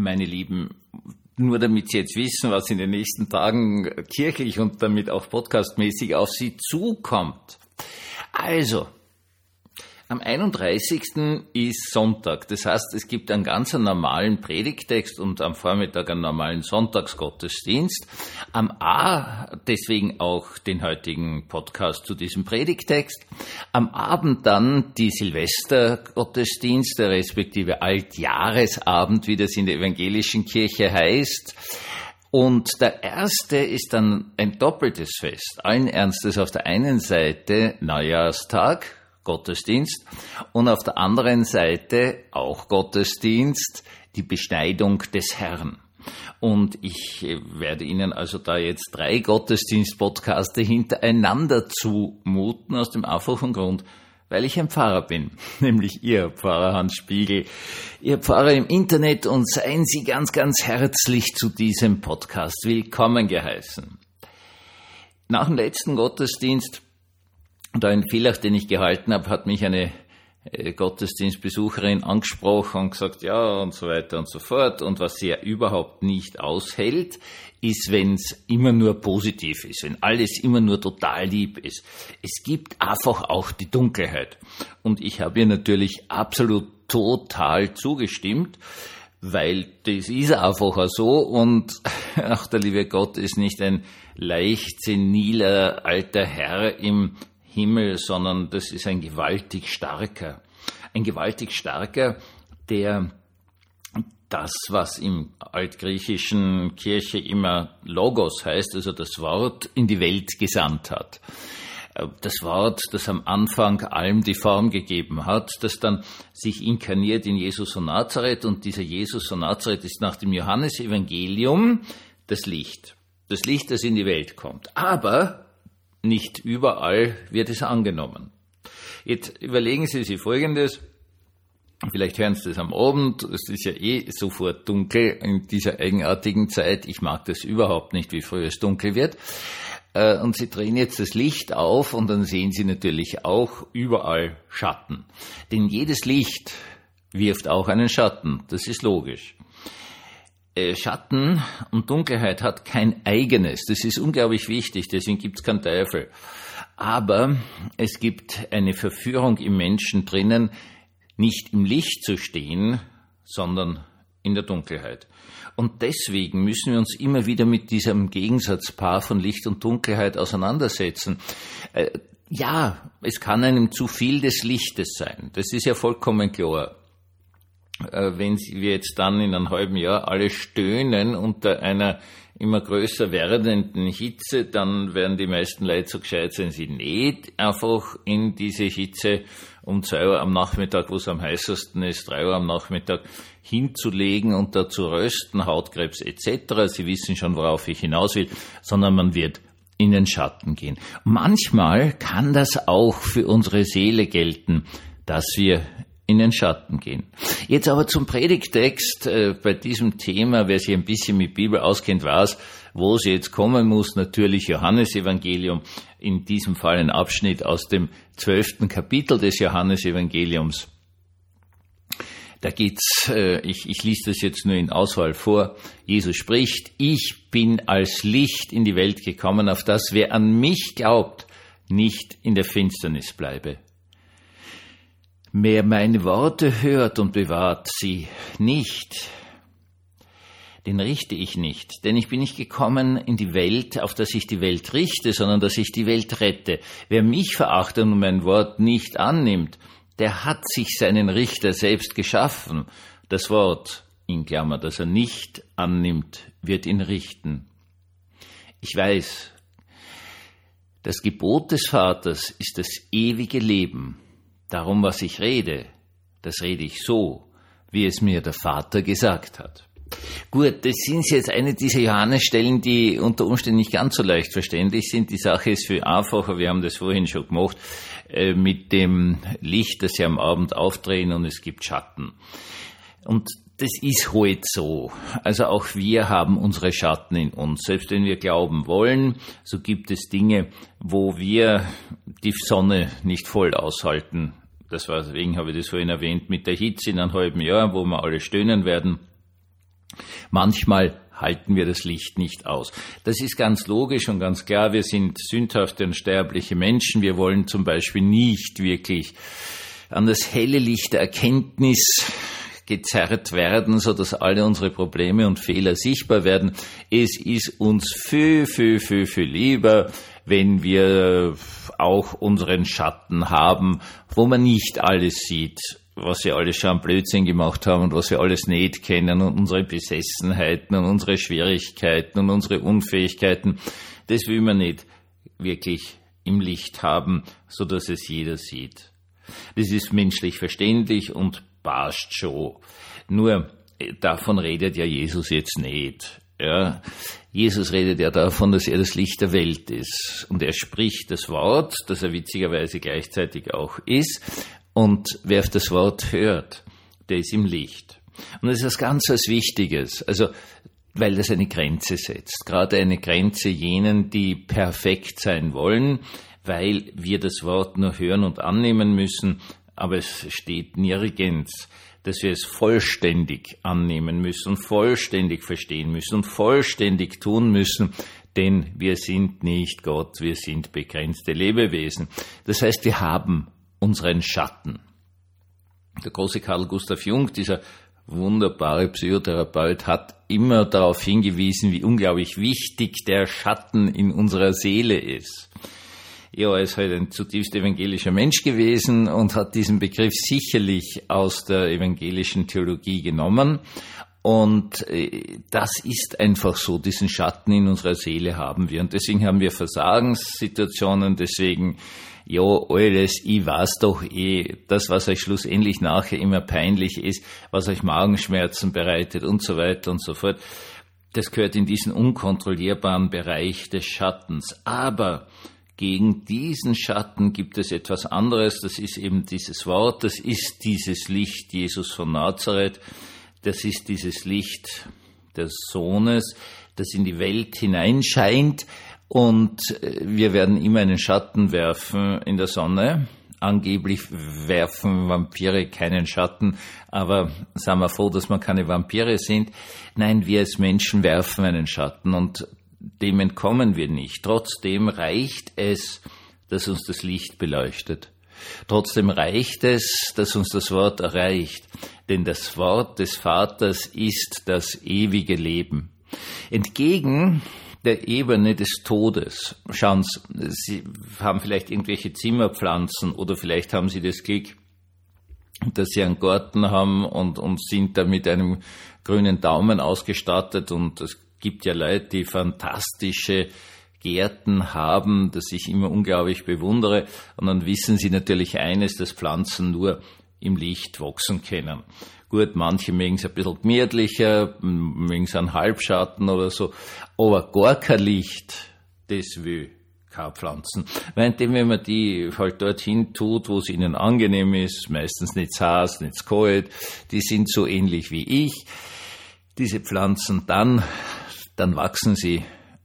meine Lieben, nur damit Sie jetzt wissen, was in den nächsten Tagen kirchlich und damit auch podcastmäßig auf Sie zukommt. Also, am 31. ist Sonntag. Das heißt, es gibt einen ganz normalen Predigtext und am Vormittag einen normalen Sonntagsgottesdienst. Am A, deswegen auch den heutigen Podcast zu diesem Predigtext. Am Abend dann die Silvestergottesdienste, respektive Altjahresabend, wie das in der evangelischen Kirche heißt. Und der erste ist dann ein doppeltes Fest. Allen Ernstes auf der einen Seite Neujahrstag, Gottesdienst und auf der anderen Seite auch Gottesdienst, die Beschneidung des Herrn. Und ich werde Ihnen also da jetzt drei Gottesdienst-Podcaste hintereinander zumuten, aus dem einfachen Grund, weil ich ein Pfarrer bin, nämlich Ihr Pfarrer Hans Spiegel, Ihr Pfarrer im Internet und seien Sie ganz, ganz herzlich zu diesem Podcast willkommen geheißen. Nach dem letzten Gottesdienst da in Villach, den ich gehalten habe, hat mich eine äh, Gottesdienstbesucherin angesprochen und gesagt, ja und so weiter und so fort. Und was sie ja überhaupt nicht aushält, ist, wenn es immer nur positiv ist, wenn alles immer nur total lieb ist. Es gibt einfach auch die Dunkelheit. Und ich habe ihr natürlich absolut total zugestimmt, weil das ist einfach so und ach, der liebe Gott ist nicht ein leicht seniler alter Herr im Himmel, sondern das ist ein gewaltig starker. Ein gewaltig starker, der das, was im altgriechischen Kirche immer Logos heißt, also das Wort, in die Welt gesandt hat. Das Wort, das am Anfang allem die Form gegeben hat, das dann sich inkarniert in Jesus von Nazareth und dieser Jesus von Nazareth ist nach dem Johannesevangelium das Licht. Das Licht, das in die Welt kommt. Aber nicht überall wird es angenommen. Jetzt überlegen Sie sich Folgendes. Vielleicht hören Sie das am Abend. Es ist ja eh sofort dunkel in dieser eigenartigen Zeit. Ich mag das überhaupt nicht, wie früh es dunkel wird. Äh, und Sie drehen jetzt das Licht auf und dann sehen Sie natürlich auch überall Schatten. Denn jedes Licht wirft auch einen Schatten. Das ist logisch. Äh, Schatten und Dunkelheit hat kein eigenes. Das ist unglaublich wichtig, deswegen gibt es keinen Teufel. Aber es gibt eine Verführung im Menschen drinnen, nicht im Licht zu stehen, sondern in der Dunkelheit. Und deswegen müssen wir uns immer wieder mit diesem Gegensatzpaar von Licht und Dunkelheit auseinandersetzen. Äh, ja, es kann einem zu viel des Lichtes sein. Das ist ja vollkommen klar. Äh, wenn wir jetzt dann in einem halben Jahr alle stöhnen unter einer immer größer werdenden Hitze, dann werden die meisten Leute so gescheit sein, sie nicht einfach in diese Hitze um zwei Uhr am Nachmittag, wo es am heißesten ist, drei Uhr am Nachmittag hinzulegen und da zu rösten, Hautkrebs etc. Sie wissen schon, worauf ich hinaus will, sondern man wird in den Schatten gehen. Manchmal kann das auch für unsere Seele gelten, dass wir in den Schatten gehen. Jetzt aber zum Predigtext. Äh, bei diesem Thema, wer sich ein bisschen mit Bibel auskennt, weiß, wo sie jetzt kommen muss. Natürlich Johannesevangelium. In diesem Fall ein Abschnitt aus dem zwölften Kapitel des Johannesevangeliums. Da geht's, äh, ich, ich lese das jetzt nur in Auswahl vor. Jesus spricht, ich bin als Licht in die Welt gekommen, auf das wer an mich glaubt, nicht in der Finsternis bleibe. Wer meine Worte hört und bewahrt sie nicht, den richte ich nicht, denn ich bin nicht gekommen in die Welt, auf dass ich die Welt richte, sondern dass ich die Welt rette. Wer mich verachtet und mein Wort nicht annimmt, der hat sich seinen Richter selbst geschaffen. Das Wort, in Klammer, das er nicht annimmt, wird ihn richten. Ich weiß, das Gebot des Vaters ist das ewige Leben. Darum, was ich rede, das rede ich so, wie es mir der Vater gesagt hat. Gut, das sind jetzt eine dieser Johannesstellen, die unter Umständen nicht ganz so leicht verständlich sind. Die Sache ist viel einfacher, wir haben das vorhin schon gemacht, äh, mit dem Licht, das sie am Abend aufdrehen und es gibt Schatten. Und das ist halt so. Also auch wir haben unsere Schatten in uns. Selbst wenn wir glauben wollen, so gibt es Dinge, wo wir die Sonne nicht voll aushalten das war, deswegen habe ich das vorhin erwähnt, mit der Hitze in einem halben Jahr, wo wir alle stöhnen werden. Manchmal halten wir das Licht nicht aus. Das ist ganz logisch und ganz klar. Wir sind sündhafte und sterbliche Menschen. Wir wollen zum Beispiel nicht wirklich an das helle Licht der Erkenntnis gezerrt werden, so dass alle unsere Probleme und Fehler sichtbar werden. Es ist uns viel, viel, viel, viel lieber, wenn wir auch unseren Schatten haben, wo man nicht alles sieht, was wir alles schon Blödsinn gemacht haben und was wir alles nicht kennen und unsere Besessenheiten und unsere Schwierigkeiten und unsere Unfähigkeiten, das will man nicht wirklich im Licht haben, so dass es jeder sieht. Das ist menschlich verständlich und passt schon. Nur davon redet ja Jesus jetzt nicht. Ja, Jesus redet ja davon, dass er das Licht der Welt ist. Und er spricht das Wort, das er witzigerweise gleichzeitig auch ist. Und wer auf das Wort hört, der ist im Licht. Und das ist was ganz was Wichtiges. Also, weil das eine Grenze setzt. Gerade eine Grenze jenen, die perfekt sein wollen, weil wir das Wort nur hören und annehmen müssen, aber es steht nirgends, dass wir es vollständig annehmen müssen, vollständig verstehen müssen und vollständig tun müssen, denn wir sind nicht Gott, wir sind begrenzte Lebewesen. Das heißt, wir haben unseren Schatten. Der große Karl Gustav Jung, dieser wunderbare Psychotherapeut, hat immer darauf hingewiesen, wie unglaublich wichtig der Schatten in unserer Seele ist. Er ist halt ein zutiefst evangelischer Mensch gewesen und hat diesen Begriff sicherlich aus der evangelischen Theologie genommen. Und äh, das ist einfach so, diesen Schatten in unserer Seele haben wir. Und deswegen haben wir Versagenssituationen, deswegen, ja, alles, ich weiß doch eh, das, was euch schlussendlich nachher immer peinlich ist, was euch Magenschmerzen bereitet und so weiter und so fort. Das gehört in diesen unkontrollierbaren Bereich des Schattens. Aber gegen diesen Schatten gibt es etwas anderes, das ist eben dieses Wort, das ist dieses Licht Jesus von Nazareth, das ist dieses Licht des Sohnes, das in die Welt hineinscheint. Und äh, wir werden immer einen Schatten werfen in der Sonne. Angeblich werfen Vampire keinen Schatten, aber sagen wir froh, dass wir keine Vampire sind. Nein, wir als Menschen werfen einen Schatten. Und dem entkommen wir nicht. Trotzdem reicht es, dass uns das Licht beleuchtet. Trotzdem reicht es, dass uns das Wort erreicht, denn das Wort des Vaters ist das ewige Leben. Entgegen der Ebene des Todes. Schauen Sie, Sie haben vielleicht irgendwelche Zimmerpflanzen oder vielleicht haben Sie das Glück, dass Sie einen Garten haben und, und sind da mit einem grünen Daumen ausgestattet und das gibt ja Leute, die fantastische Gärten haben, das ich immer unglaublich bewundere. Und dann wissen sie natürlich eines, dass Pflanzen nur im Licht wachsen können. Gut, manche mögen es ein bisschen gemütlicher, mögen es einen Halbschatten oder so, aber gar kein Licht, das will keine Pflanzen. Währenddem, wenn man die halt dorthin tut, wo es ihnen angenehm ist, meistens nicht heiß, nicht kalt, die sind so ähnlich wie ich, diese Pflanzen, dann dann wachsen sie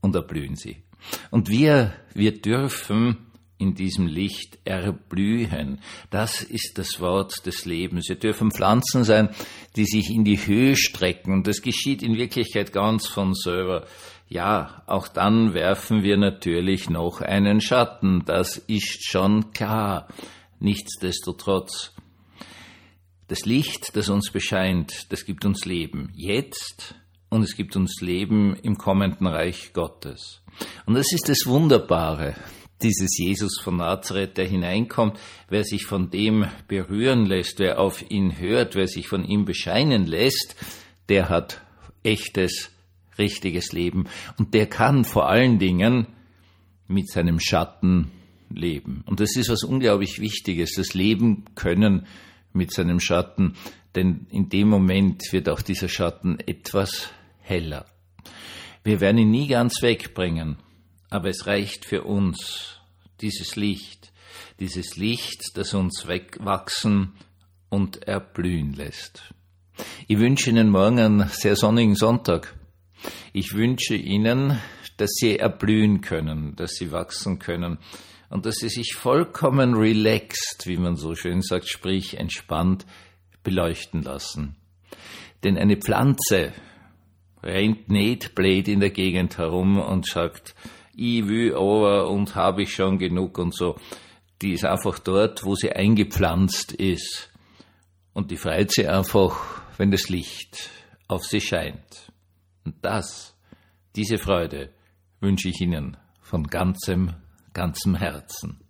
und erblühen sie. Und wir, wir dürfen in diesem Licht erblühen. Das ist das Wort des Lebens. Wir dürfen Pflanzen sein, die sich in die Höhe strecken. Und das geschieht in Wirklichkeit ganz von selber. Ja, auch dann werfen wir natürlich noch einen Schatten. Das ist schon klar. Nichtsdestotrotz. Das Licht, das uns bescheint, das gibt uns Leben. Jetzt und es gibt uns Leben im kommenden Reich Gottes. Und das ist das Wunderbare, dieses Jesus von Nazareth, der hineinkommt, wer sich von dem berühren lässt, wer auf ihn hört, wer sich von ihm bescheinen lässt, der hat echtes, richtiges Leben. Und der kann vor allen Dingen mit seinem Schatten leben. Und das ist was unglaublich Wichtiges, das Leben können mit seinem Schatten, denn in dem Moment wird auch dieser Schatten etwas heller. Wir werden ihn nie ganz wegbringen, aber es reicht für uns, dieses Licht, dieses Licht, das uns wegwachsen und erblühen lässt. Ich wünsche Ihnen morgen einen sehr sonnigen Sonntag. Ich wünsche Ihnen, dass Sie erblühen können, dass Sie wachsen können und dass Sie sich vollkommen relaxed, wie man so schön sagt, sprich entspannt beleuchten lassen. Denn eine Pflanze rennt nicht blöd in der Gegend herum und sagt, ich will aber und habe ich schon genug und so. Die ist einfach dort, wo sie eingepflanzt ist. Und die freut sie einfach, wenn das Licht auf sie scheint. Und das, diese Freude, wünsche ich Ihnen von ganzem, ganzem Herzen.